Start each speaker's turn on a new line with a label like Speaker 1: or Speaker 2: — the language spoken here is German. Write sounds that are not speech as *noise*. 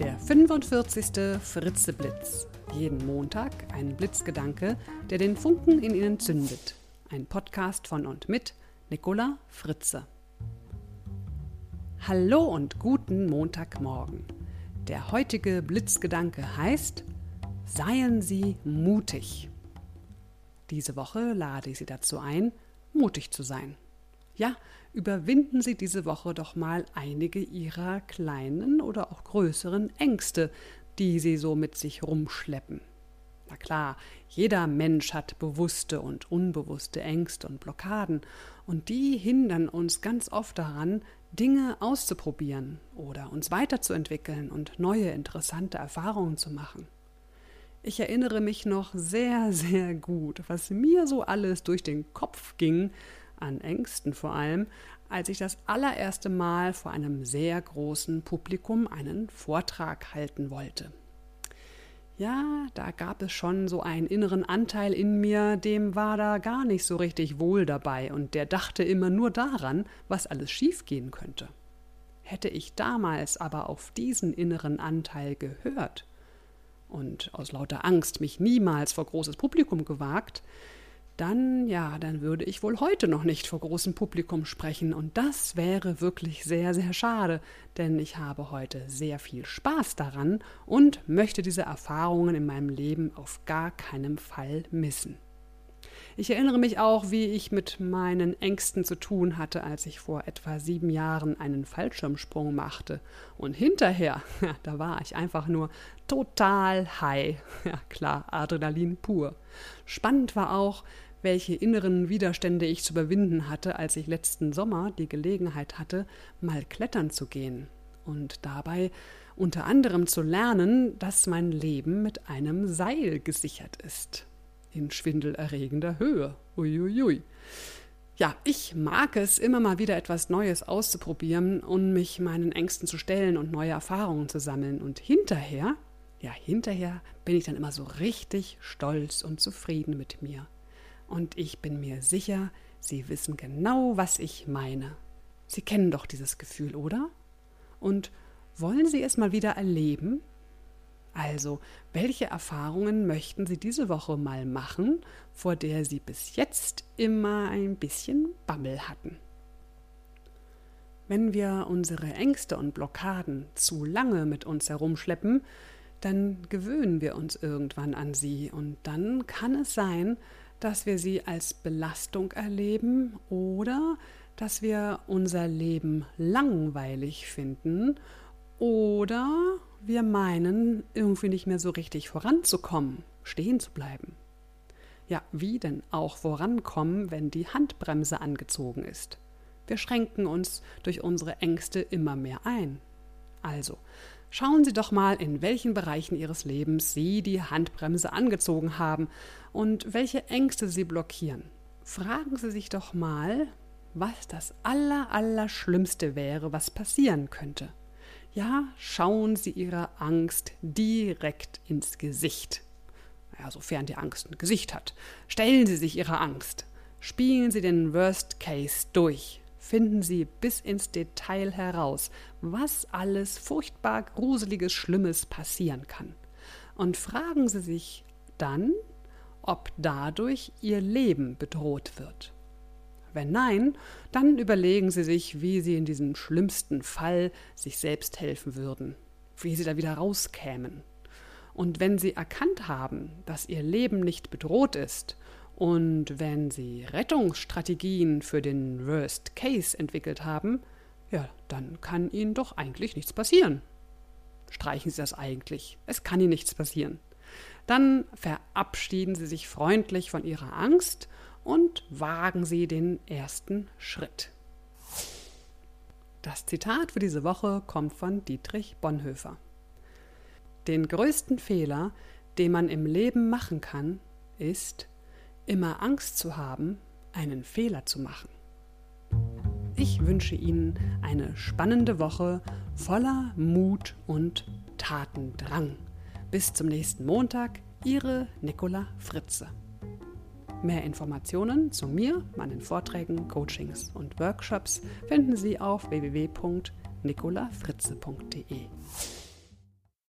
Speaker 1: Der 45. Fritzeblitz. Jeden Montag ein Blitzgedanke, der den Funken in Ihnen zündet. Ein Podcast von und mit Nicola Fritze. Hallo und guten Montagmorgen. Der heutige Blitzgedanke heißt Seien Sie mutig. Diese Woche lade ich Sie dazu ein, mutig zu sein. Ja, überwinden Sie diese Woche doch mal einige Ihrer kleinen oder auch größeren Ängste, die Sie so mit sich rumschleppen. Na klar, jeder Mensch hat bewusste und unbewusste Ängste und Blockaden, und die hindern uns ganz oft daran, Dinge auszuprobieren oder uns weiterzuentwickeln und neue interessante Erfahrungen zu machen. Ich erinnere mich noch sehr, sehr gut, was mir so alles durch den Kopf ging, an Ängsten vor allem, als ich das allererste Mal vor einem sehr großen Publikum einen Vortrag halten wollte. Ja, da gab es schon so einen inneren Anteil in mir, dem war da gar nicht so richtig wohl dabei und der dachte immer nur daran, was alles schiefgehen könnte. Hätte ich damals aber auf diesen inneren Anteil gehört und aus lauter Angst mich niemals vor großes Publikum gewagt, dann, ja, dann würde ich wohl heute noch nicht vor großem Publikum sprechen. Und das wäre wirklich sehr, sehr schade, denn ich habe heute sehr viel Spaß daran und möchte diese Erfahrungen in meinem Leben auf gar keinen Fall missen. Ich erinnere mich auch, wie ich mit meinen Ängsten zu tun hatte, als ich vor etwa sieben Jahren einen Fallschirmsprung machte. Und hinterher, *laughs* ja, da war ich einfach nur total high. *laughs* Ja klar, Adrenalin pur. Spannend war auch, welche inneren Widerstände ich zu überwinden hatte, als ich letzten Sommer die Gelegenheit hatte, mal klettern zu gehen und dabei unter anderem zu lernen, dass mein Leben mit einem Seil gesichert ist. In schwindelerregender Höhe. Uiuiui. Ja, ich mag es, immer mal wieder etwas Neues auszuprobieren und mich meinen Ängsten zu stellen und neue Erfahrungen zu sammeln. Und hinterher, ja, hinterher bin ich dann immer so richtig stolz und zufrieden mit mir. Und ich bin mir sicher, Sie wissen genau, was ich meine. Sie kennen doch dieses Gefühl, oder? Und wollen Sie es mal wieder erleben? Also, welche Erfahrungen möchten Sie diese Woche mal machen, vor der Sie bis jetzt immer ein bisschen Bammel hatten? Wenn wir unsere Ängste und Blockaden zu lange mit uns herumschleppen, dann gewöhnen wir uns irgendwann an sie und dann kann es sein, dass wir sie als Belastung erleben oder dass wir unser Leben langweilig finden oder wir meinen, irgendwie nicht mehr so richtig voranzukommen, stehen zu bleiben. Ja, wie denn auch vorankommen, wenn die Handbremse angezogen ist? Wir schränken uns durch unsere Ängste immer mehr ein. Also, Schauen Sie doch mal, in welchen Bereichen Ihres Lebens Sie die Handbremse angezogen haben und welche Ängste Sie blockieren. Fragen Sie sich doch mal, was das Allerallerschlimmste wäre, was passieren könnte. Ja, schauen Sie Ihrer Angst direkt ins Gesicht. Ja, sofern die Angst ein Gesicht hat. Stellen Sie sich Ihrer Angst. Spielen Sie den Worst Case durch finden Sie bis ins Detail heraus, was alles furchtbar Gruseliges, Schlimmes passieren kann. Und fragen Sie sich dann, ob dadurch Ihr Leben bedroht wird. Wenn nein, dann überlegen Sie sich, wie Sie in diesem schlimmsten Fall sich selbst helfen würden, wie Sie da wieder rauskämen. Und wenn Sie erkannt haben, dass Ihr Leben nicht bedroht ist und wenn Sie Rettungsstrategien für den Worst Case entwickelt haben, ja, dann kann Ihnen doch eigentlich nichts passieren. Streichen Sie das eigentlich. Es kann Ihnen nichts passieren. Dann verabschieden Sie sich freundlich von Ihrer Angst und wagen Sie den ersten Schritt. Das Zitat für diese Woche kommt von Dietrich Bonhoeffer. Den größten Fehler, den man im Leben machen kann, ist, immer Angst zu haben, einen Fehler zu machen. Ich wünsche Ihnen eine spannende Woche voller Mut und Tatendrang. Bis zum nächsten Montag, Ihre Nicola Fritze. Mehr Informationen zu mir, meinen Vorträgen, Coachings und Workshops finden Sie auf www.nicolafritze.de.